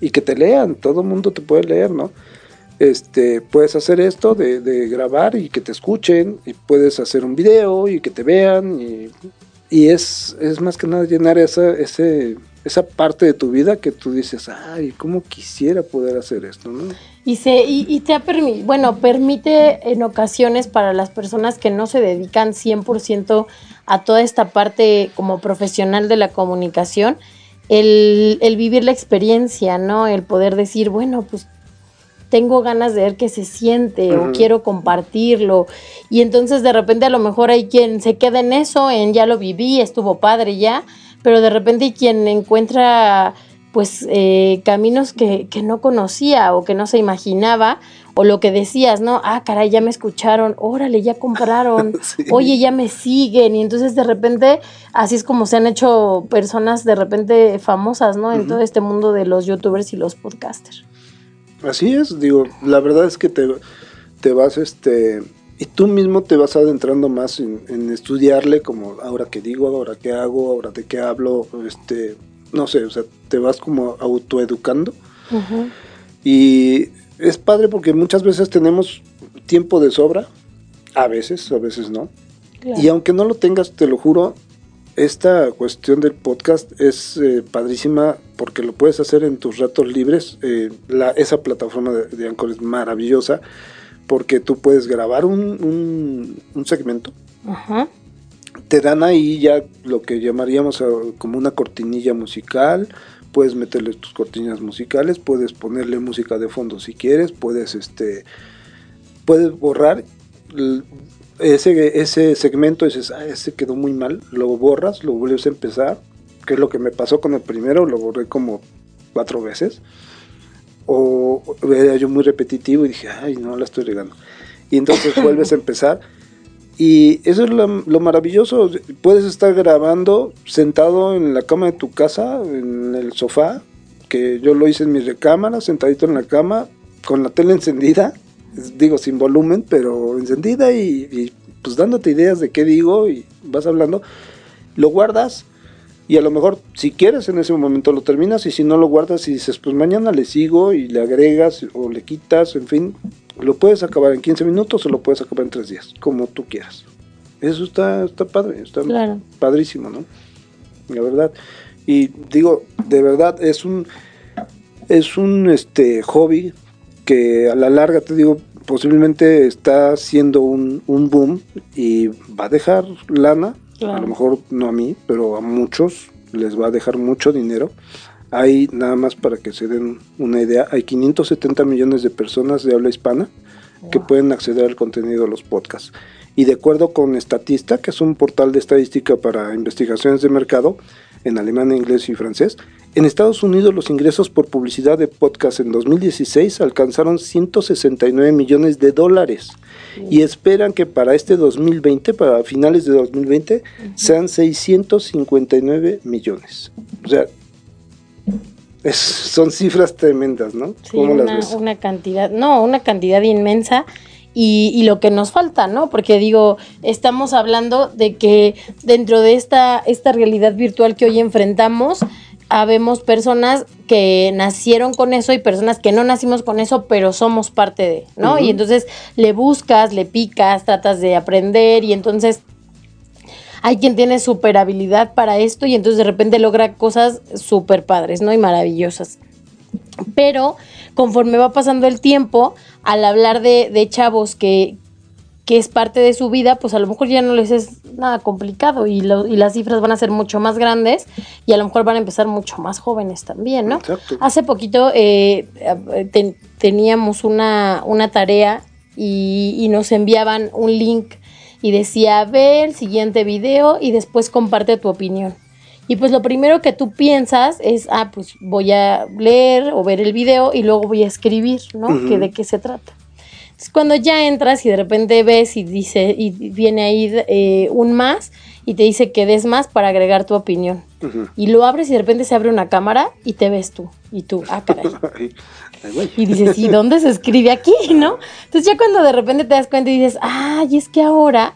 y que te lean, todo el mundo te puede leer, ¿no? Este, puedes hacer esto de, grabar y que te escuchen, y puedes hacer un video y que te vean, y, y es, es más que nada llenar esa, ese, esa parte de tu vida que tú dices, ay, ¿cómo quisiera poder hacer esto? ¿no? Y, se, y, te ha permitido, bueno, permite en ocasiones para las personas que no se dedican 100% a toda esta parte como profesional de la comunicación, el, el vivir la experiencia, ¿no? El poder decir, bueno, pues tengo ganas de ver qué se siente o quiero compartirlo. Y entonces de repente a lo mejor hay quien se queda en eso, en ya lo viví, estuvo padre ya, pero de repente quien encuentra pues eh, caminos que, que, no conocía o que no se imaginaba, o lo que decías, ¿no? Ah, caray, ya me escucharon, órale, ya compraron, [LAUGHS] oye, ya me siguen, y entonces de repente, así es como se han hecho personas de repente famosas, ¿no? En todo este mundo de los youtubers y los podcasters. Así es, digo, la verdad es que te, te vas, este, y tú mismo te vas adentrando más en, estudiarle, como ahora que digo, ahora que hago, ahora de qué hablo, este, no sé, o sea, te vas como autoeducando. Y es padre porque muchas veces tenemos tiempo de sobra, a veces, a veces no. Y aunque no lo tengas, te lo juro, esta cuestión del podcast es eh, padrísima porque lo puedes hacer en tus ratos libres. Eh, la, esa plataforma de, de, Anchor es maravillosa porque tú puedes grabar un, un, segmento. Te dan ahí ya lo que llamaríamos como una cortinilla musical. Puedes meterle tus cortinillas musicales, puedes ponerle música de fondo si quieres, puedes este puedes borrar ese, ese segmento dices, ah, ese quedó muy mal, lo borras, lo vuelves a empezar, que es lo que me pasó con el primero, lo borré como cuatro veces, o era yo muy repetitivo y dije, ay, no, la estoy regando. Y entonces [LAUGHS] vuelves a empezar. Y eso es lo, lo, maravilloso, puedes estar grabando sentado en la cama de tu casa, en el sofá, que yo lo hice en mi recámara, sentadito en la cama, con la tele encendida, digo sin volumen, pero encendida y, pues dándote ideas de qué digo y vas hablando, lo guardas y a lo mejor si quieres en ese momento lo terminas y si no lo guardas y dices pues mañana le sigo y le agregas o le quitas, en fin, lo puedes acabar en 15 minutos o lo puedes acabar en 3 días, como tú quieras. Eso está, está padre, está padrísimo, ¿no? La verdad. Y digo, de verdad es un es un este hobby que a la larga, te digo, posiblemente está siendo un, boom y va a dejar lana, a lo mejor no a mí, pero a muchos les va a dejar mucho dinero. Hay, nada más para que se den una idea, hay 570 millones de personas de habla hispana que pueden acceder al contenido de los podcasts. Y de acuerdo con Statista, que es un portal de estadística para investigaciones de mercado en alemán, inglés y francés, en Estados Unidos los ingresos por publicidad de podcast en 2016 alcanzaron 169 millones de dólares y esperan que para este 2020, para finales de 2020, sean 659 millones. O sea, son cifras tremendas, ¿no? Sí, una, una cantidad, no, una cantidad inmensa. Y, y, lo que nos falta, ¿no? Porque digo, estamos hablando de que dentro de esta, esta realidad virtual que hoy enfrentamos, habemos personas que nacieron con eso y personas que no nacimos con eso, pero somos parte de, ¿no? Y entonces le buscas, le picas, tratas de aprender y entonces hay quien tiene super habilidad para esto y entonces de repente logra cosas súper padres, ¿no? Y maravillosas. Pero conforme va pasando el tiempo, al hablar de, de chavos que, que es parte de su vida, pues a lo mejor ya no les es nada complicado y, y, las cifras van a ser mucho más grandes y a lo mejor van a empezar mucho más jóvenes también, ¿no? Hace poquito eh, teníamos una, una tarea y, y, nos enviaban un link y decía, ve el siguiente video y después comparte tu opinión. Y pues lo primero que tú piensas es, ah, pues voy a leer o ver el video y luego voy a escribir, ¿no? que ¿De qué se trata? cuando ya entras y de repente ves y dice, y viene ahí eh, un más y te dice que des más para agregar tu opinión. Y lo abres y de repente se abre una cámara y te ves tú. Y tú, ah, caray. [LAUGHS] y dices, ¿y dónde se escribe aquí? ¿No? Entonces ya cuando de repente te das cuenta y dices, ay, es que ahora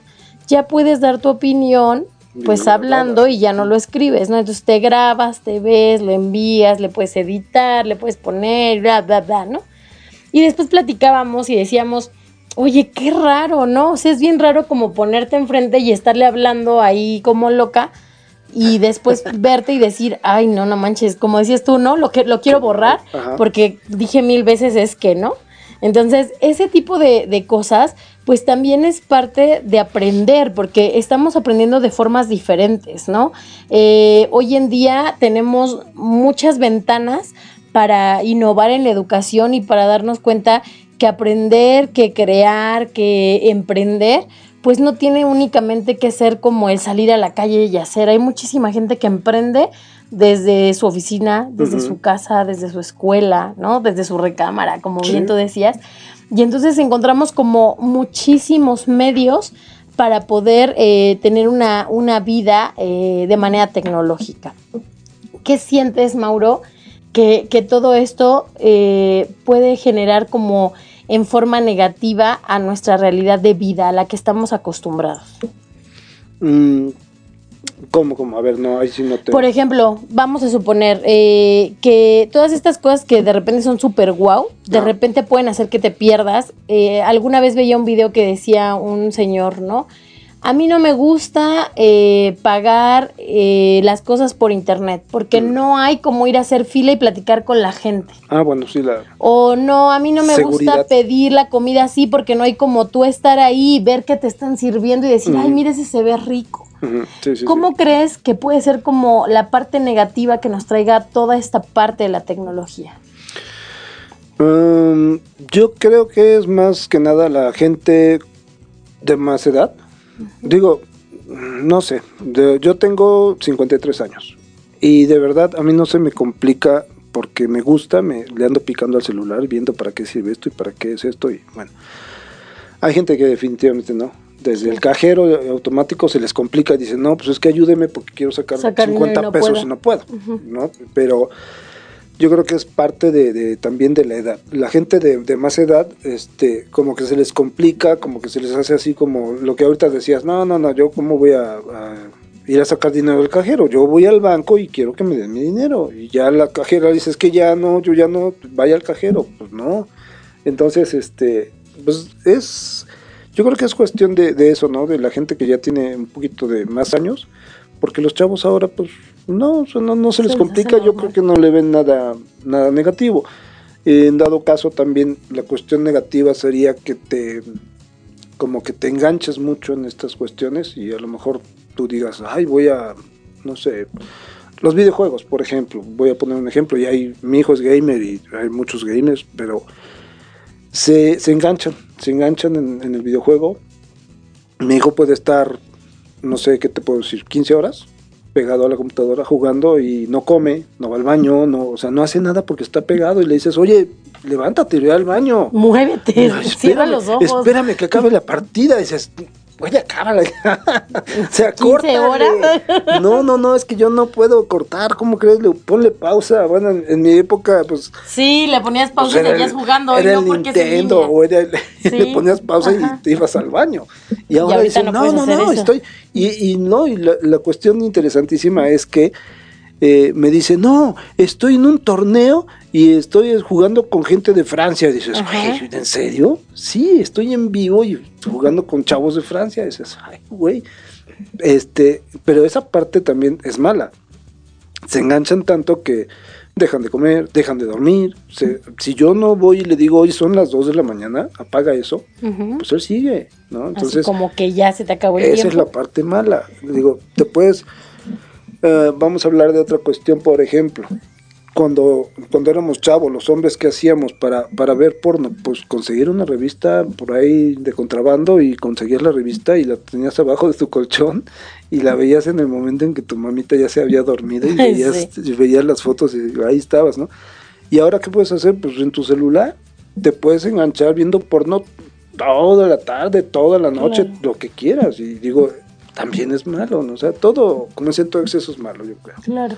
ya puedes dar tu opinión pues hablando y ya no lo escribes, ¿no? Entonces te grabas, te ves, lo envías, le puedes editar, le puedes poner, bla, bla, bla, ¿no? Y después platicábamos y decíamos, oye, qué raro, ¿no? O sea, es bien raro como ponerte enfrente y estarle hablando ahí como loca y después [LAUGHS] verte y decir, ay, no, no manches, como decías tú, ¿no? Lo, que, lo quiero borrar porque dije mil veces es que, ¿no? Entonces, ese tipo de, de, cosas, pues también es parte de aprender, porque estamos aprendiendo de formas diferentes, ¿no? Eh, hoy en día tenemos muchas ventanas para innovar en la educación y para darnos cuenta que aprender, que crear, que emprender, pues no tiene únicamente que ser como el salir a la calle y hacer. Hay muchísima gente que emprende desde su oficina, desde su casa, desde su escuela, ¿no? Desde su recámara, como bien tú decías. Y entonces encontramos como muchísimos medios para poder eh, tener una, una vida eh, de manera tecnológica. ¿Qué sientes, Mauro? que, todo esto eh, puede generar como en forma negativa a nuestra realidad de vida, a la que estamos acostumbrados. Mm, ¿Cómo, cómo? A ver, no, ahí sí no te... Por ejemplo, vamos a suponer eh, que todas estas cosas que de repente son súper guau, de repente pueden hacer que te pierdas. Eh, alguna vez veía un video que decía un señor, ¿no? A mí no me gusta eh, pagar eh, las cosas por internet, porque Mm. no hay como ir a hacer fila y platicar con la gente. Ah, bueno, sí, la... O no, a mí no me gusta pedir la comida así porque no hay como tú estar ahí y ver que te están sirviendo y decir, ay, Ujú. mire, ese se ve rico. Ujú, sí, sí, ¿Cómo sí. crees que puede ser como la parte negativa que nos traiga toda esta parte de la tecnología? Um, yo creo que es más que nada la gente de más edad. Digo, no sé, de- yo tengo 53 años y de verdad a mí no se me complica porque me gusta, me le ando picando al celular viendo para qué sirve esto y para qué es esto y bueno. Hay gente que definitivamente no. Desde el cajero automático se les complica y dicen, no, pues es que ayúdeme porque quiero sacar, Sacar dinero y 50 no pesos puedo". y no puedo. ¿no? Pero yo creo que es parte de, de- también de la edad. La gente de, de más edad, este, como que se les complica, como que se les hace así como lo que ahorita decías, no, no, no, yo cómo voy a, a ir a sacar dinero del cajero, yo voy al banco y quiero que me den mi dinero. Y ya la cajera dice, es que ya no, yo ya no, vaya al cajero, pues no. Entonces, este, pues es, yo creo que es cuestión de, de eso, ¿no? De la gente que ya tiene un poquito de más años, porque los chavos ahora, pues, no, o sea, no, no se les complica, yo creo que no le ven nada, nada negativo. En dado caso también la cuestión negativa sería que te como que te enganches mucho en estas cuestiones y a lo mejor tú digas, ay, voy a, no sé, los videojuegos, por ejemplo, voy a poner un ejemplo, y hay, mi hijo es gamer y hay muchos gamers, pero se, se enganchan, se enganchan en, en el videojuego. Mi hijo puede estar, no sé qué te puedo decir, 15 horas pegado a la computadora jugando y no come, no va al baño, no, o sea, no hace nada porque está pegado y le dices, oye, levántate, ve al baño. Muévete, Ay, [LAUGHS] cierra los ojos. Espérame que acabe la partida. Dices, oye, acábala [LAUGHS] ya. o sea, 15 corta. horas. No, no, no, es que yo no puedo cortar. ¿Cómo crees? Le- ponle pausa. Bueno, en, en mi época, pues. Sí, le ponías pausa pues y seguías jugando. y Era no el porque Nintendo línea. o era el- [LAUGHS] Sí, le ponías pausa ajá. y te ibas al baño. Y ahora dicen, no no, no, hacer no, eso". estoy. Y, y no, y la, la cuestión interesantísima es que eh, me dice, no, estoy en un torneo y estoy jugando con gente de Francia. Dices, güey, ¿en serio? Sí, estoy en vivo y jugando con chavos de Francia. Dices, ay, güey. Este, pero esa parte también es mala. Se enganchan tanto que dejan de comer, dejan de dormir. Se- si yo no voy y le digo, hoy son las 2 de la mañana, apaga eso, pues él sigue, ¿no? Así Entonces, como que ya se te acabó el esa tiempo. es la parte mala. Digo, te puedes. eh, vamos a hablar de otra cuestión, por ejemplo. Cuando, cuando éramos chavos, los hombres, ¿qué hacíamos para, para ver porno? Pues conseguir una revista por ahí de contrabando y conseguías la revista y la tenías abajo de tu colchón y la veías en el momento en que tu mamita ya se había dormido y [LAUGHS] veías, y veías las fotos y ahí estabas, ¿no? Y ahora, ¿qué puedes hacer? Pues en tu celular te puedes enganchar viendo porno toda la tarde, toda la noche, Claro. lo que quieras. Y digo, también es malo, ¿no? O sea, todo, como en todo exceso es malo, yo creo. Claro.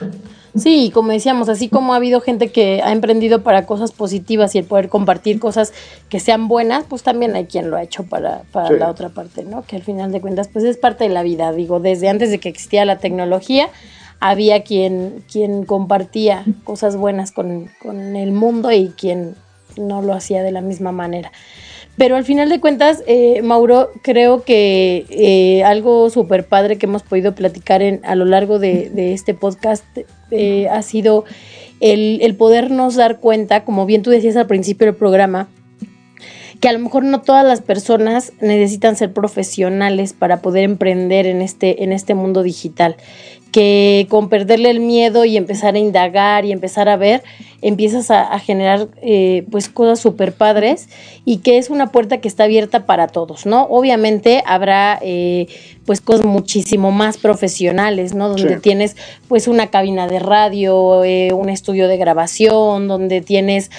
Sí, como decíamos, así como ha habido gente que ha emprendido para cosas positivas y el poder compartir cosas que sean buenas, pues también hay quien lo ha hecho para, para Sí. la otra parte, ¿no? Que al final de cuentas, pues es parte de la vida. Digo, desde antes de que existía la tecnología, había quien, quien compartía cosas buenas con, con el mundo y quien no lo hacía de la misma manera. Pero al final de cuentas, eh, Mauro, creo que eh, algo súper padre que hemos podido platicar en, a lo largo de, este podcast eh, ha sido el, el podernos dar cuenta, como bien tú decías al principio del programa, que a lo mejor no todas las personas necesitan ser profesionales para poder emprender en este, en este mundo digital. Que con perderle el miedo y empezar a indagar y empezar a ver, empiezas a, a generar eh, pues cosas súper padres y que es una puerta que está abierta para todos, ¿no? Obviamente habrá eh, pues cosas muchísimo más profesionales, ¿no? Donde Sí. tienes pues una cabina de radio, eh, un estudio de grabación, donde tienes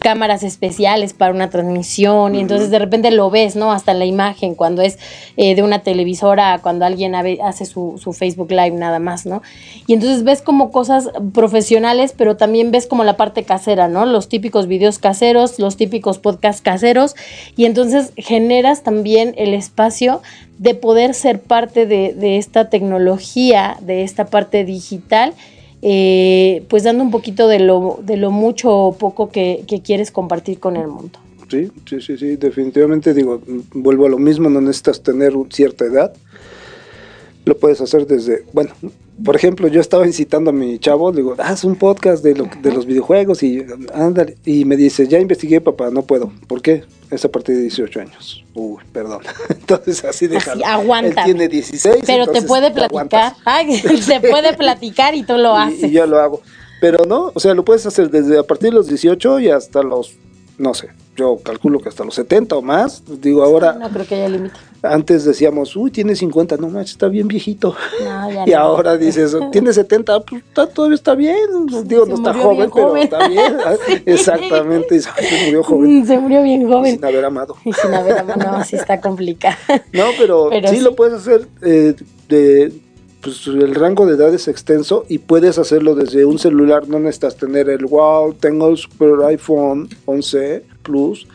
cámaras especiales para una transmisión y entonces de repente lo ves, ¿no? Hasta en la imagen, cuando es de una televisora, cuando alguien hace su, su Facebook Live Live nada más, ¿no? Y entonces ves como cosas profesionales, pero también ves como la parte casera, ¿no? Los típicos videos caseros, los típicos podcasts caseros, y entonces generas también el espacio de poder ser parte de, esta tecnología, de esta parte digital, eh, pues dando un poquito de lo, mucho o poco que, que quieres compartir con el mundo. Sí, sí, sí, sí, definitivamente digo, vuelvo a lo mismo, no necesitas tener cierta edad. Lo puedes hacer desde, bueno, por ejemplo, yo estaba incitando a mi chavo, digo, haz un podcast de, lo, de los videojuegos y ándale. Y me dice, ya investigué, papá, no puedo. ¿Por qué? Es a partir de 18 años. Uy, perdón. [LAUGHS] Entonces así déjalo. aguanta. Él tiene 16. Pero te puede platicar. Ay, [LAUGHS] [LAUGHS] te puede platicar y tú lo haces. Y, y yo lo hago. Pero no, o sea, lo puedes hacer desde a partir de los 18 y hasta los, no sé, yo calculo que hasta los 70 o más. Digo, ahora. No creo que haya límite. Antes decíamos, uy, tiene 50, no manches, está bien viejito. [LAUGHS] y ahora dices, [LAUGHS] tiene 70, pues todavía está bien. Digo, no está joven, pero está bien. [LAUGHS] Exactamente, se murió joven. Se murió bien joven. sin haber amado. Y sin haber amado, no, así está complicado. No, pero, sí, lo puedes hacer eh, de pues el rango de edad es extenso y puedes hacerlo desde un celular, no necesitas tener el wow, tengo el super iPhone 11 Plus.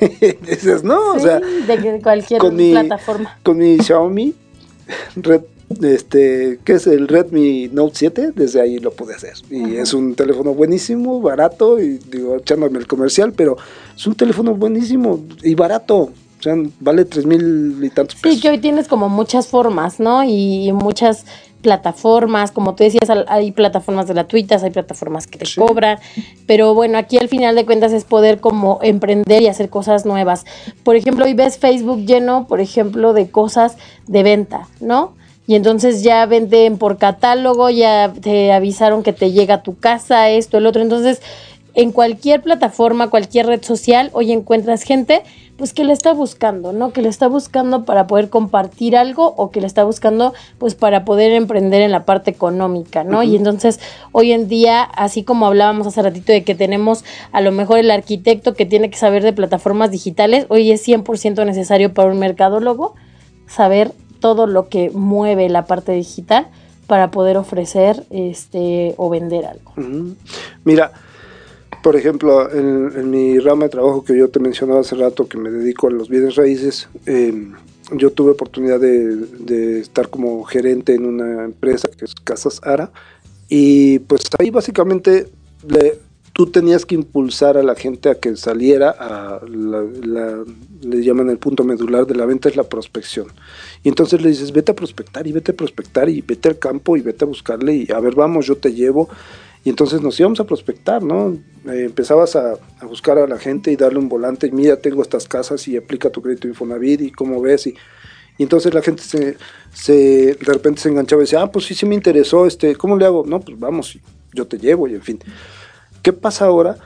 [LAUGHS] Dices, no, o sea, de cualquier plataforma. con mi Xiaomi [LAUGHS] Red, este, que es el Redmi Note 7, desde ahí lo pude hacer. Y es un teléfono buenísimo, barato, y digo, echándome el comercial, pero es un teléfono buenísimo y barato. O sea, vale tres mil y tantos pesos. Sí, que hoy tienes como muchas formas, ¿no? Y muchas plataformas, como tú decías, hay plataformas gratuitas, hay plataformas que te cobran, pero bueno, aquí al final de cuentas es poder como emprender y hacer cosas nuevas. Por ejemplo, hoy ves Facebook lleno, por ejemplo, de cosas de venta, ¿no? Y entonces ya venden por catálogo, ya te avisaron que te llega a tu casa, esto, el otro. Entonces, en cualquier plataforma, cualquier red social, hoy encuentras gente pues que le está buscando, ¿no? Que le está buscando para poder compartir algo o que le está buscando pues para poder emprender en la parte económica, ¿no? Y entonces hoy en día, así como hablábamos hace ratito de que tenemos a lo mejor el arquitecto que tiene que saber de plataformas digitales, hoy es 100% necesario para un mercadólogo saber todo lo que mueve la parte digital para poder ofrecer este o vender algo. Mira, por ejemplo, en, mi rama de trabajo que yo te mencionaba hace rato, que me dedico a los bienes raíces, em, yo tuve oportunidad de, estar como gerente en una empresa que es Casas Ara, y pues ahí básicamente le, tú tenías que impulsar a la gente a que saliera a la, le llaman el punto medular de la venta es la prospección. Y entonces le dices, vete a prospectar y vete a prospectar y vete al campo y vete a buscarle y a ver, vamos, yo te llevo y entonces nos íbamos a prospectar, ¿no? Eh, empezabas a, buscar a la gente y darle un volante, y mira, tengo estas casas y aplica tu crédito Infonavit y cómo ves. Y, y entonces la gente se, se, de repente se enganchaba y decía, ah, pues sí, sí me interesó, este, ¿cómo le hago? No, pues vamos, yo te llevo y en fin. ¿Qué pasa ahora?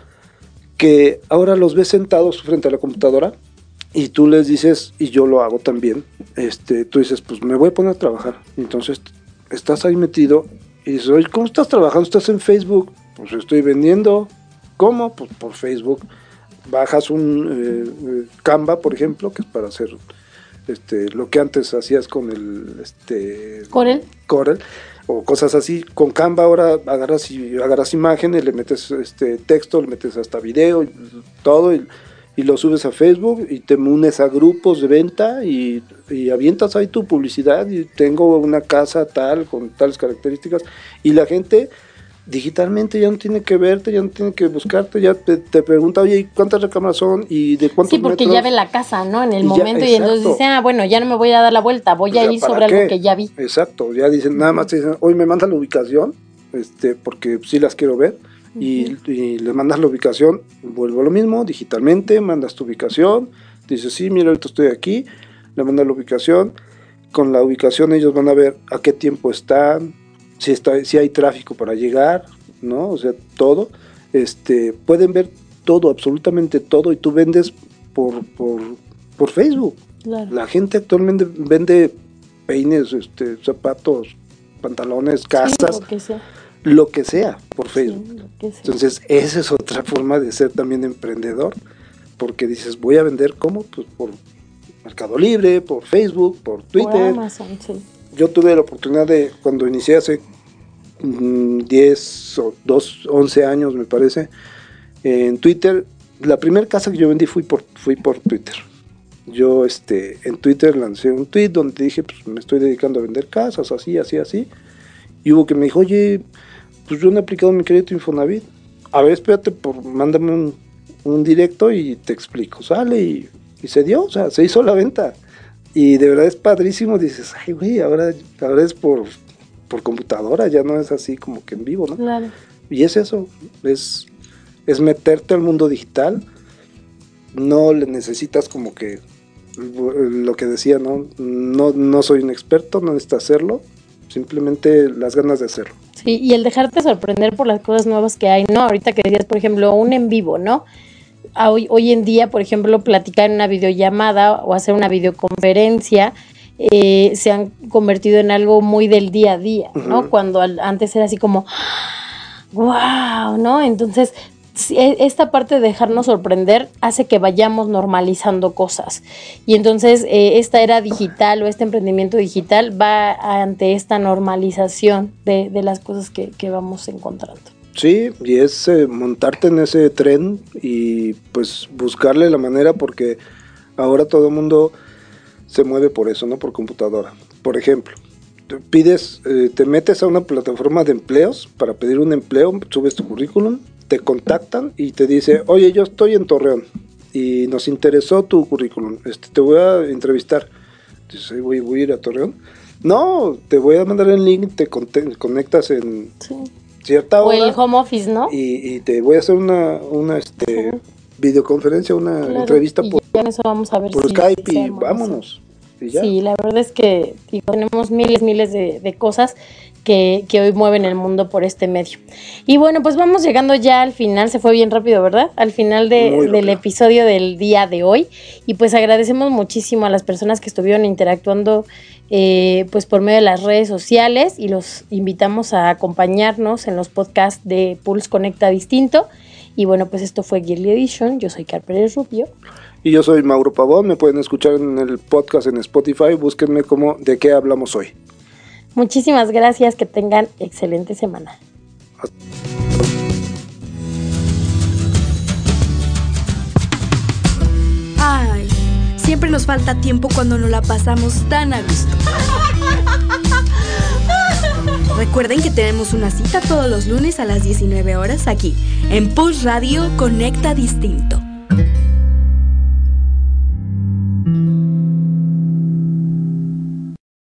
Que ahora los ves sentados frente a la computadora y tú les dices, y yo lo hago también, este, tú dices, pues me voy a poner a trabajar. entonces estás ahí metido y dices, oye, ¿cómo estás trabajando? ¿Estás en Facebook? Pues estoy vendiendo. ¿Cómo? Pues por Facebook. Bajas un eh, eh, Canva, por ejemplo, que es para hacer este, lo que antes hacías con el este, Corel. Corel o cosas así. Con Canva ahora agarras y agarras imágenes, le metes este texto, le metes hasta video, todo y y lo subes a Facebook y te unes a grupos de venta y, avientas ahí tu publicidad y tengo una casa tal con tales características. Y la gente digitalmente ya no tiene que verte, ya no tiene que buscarte, ya te, pregunta, oye, ¿cuántas recámaras son y de cuántos Sí, porque ya ve la casa, ¿no? En el momento y entonces dice, ah, bueno, ya no me voy a dar la vuelta, voy a ir sobre algo que ya vi. Exacto, ya dicen, nada más te dicen, hoy me manda la ubicación, este, porque sí las quiero ver y, le mandas la ubicación, vuelvo a lo mismo, digitalmente, mandas tu ubicación, dices, sí, mira, ahorita estoy aquí, le mandas la ubicación, con la ubicación ellos van a ver a qué tiempo están, si, está, si hay tráfico para llegar, ¿no? O sea, todo, este, pueden ver todo, absolutamente todo, y tú vendes por, por, por Facebook. La gente actualmente vende peines, este, zapatos, pantalones, casas lo que sea por Facebook. Entonces, esa es otra [LAUGHS] forma de ser también emprendedor, porque dices, voy a vender cómo? Pues por Mercado Libre, por Facebook, por Twitter. Amazon, sí. yo tuve la oportunidad de, cuando inicié hace 10 mm, o 2, 11 años me parece, en Twitter, la primera casa que yo vendí fui por, fui por Twitter. Yo este, en Twitter lancé un tweet donde dije, pues me estoy dedicando a vender casas, así, así, así. Y hubo que me dijo, oye, pues yo no he aplicado mi crédito Infonavit. A ver, espérate, por, mándame un, directo y te explico. Sale y, y, se dio, o sea, se hizo la venta. Y de verdad es padrísimo. Dices, ay, güey, ahora, ahora es por, por computadora, ya no es así como que en vivo, ¿no? Claro. Y es eso, es, es meterte al mundo digital. No le necesitas como que lo que decía, ¿no? No, no soy un experto, no necesitas hacerlo, simplemente las ganas de hacerlo. Sí, y el dejarte sorprender por las cosas nuevas que hay, ¿no? Ahorita que decías, por ejemplo, un en vivo, ¿no? Hoy, hoy en día, por ejemplo, platicar en una videollamada o hacer una videoconferencia eh, se han convertido en algo muy del día a día, ¿no? Cuando antes era así como, wow, ¿no? Entonces, esta parte de dejarnos sorprender hace que vayamos normalizando cosas. Y entonces eh, esta era digital o este emprendimiento digital va ante esta normalización de, las cosas que, vamos encontrando. Sí, y es eh, montarte en ese tren y pues buscarle la manera porque ahora todo el mundo se mueve por eso, ¿no? Por computadora. Por ejemplo, pides, eh, te metes a una plataforma de empleos para pedir un empleo, subes tu currículum te contactan y te dice, oye, yo estoy en Torreón y nos interesó tu currículum, este, te voy a entrevistar. Dices, voy, voy a ir a Torreón. No, te voy a mandar el link, te conectas en cierta hora. O el home office, ¿no? Y, te voy a hacer una, una este, videoconferencia, una entrevista por, eso vamos a ver por Skype y vámonos. Sí, la verdad es que tenemos miles, miles de, de cosas que, hoy mueven el mundo por este medio. Y bueno, pues vamos llegando ya al final, se fue bien rápido, ¿verdad? Al final del episodio del día de hoy. Y pues agradecemos muchísimo a las personas que estuvieron interactuando eh, pues por medio de las redes sociales y los invitamos a acompañarnos en los podcasts de Pulse Conecta Distinto. Y bueno, pues esto fue Girly Edition. Yo soy Car Pérez Rubio. Y yo soy Mauro Pavón. Me pueden escuchar en el podcast en Spotify. Búsquenme como de qué hablamos hoy. Muchísimas gracias, que tengan excelente semana. Ay, siempre nos falta tiempo cuando nos la pasamos tan a gusto. Recuerden que tenemos una cita todos los lunes a las 19 horas aquí, en Pulse Radio Conecta Distinto.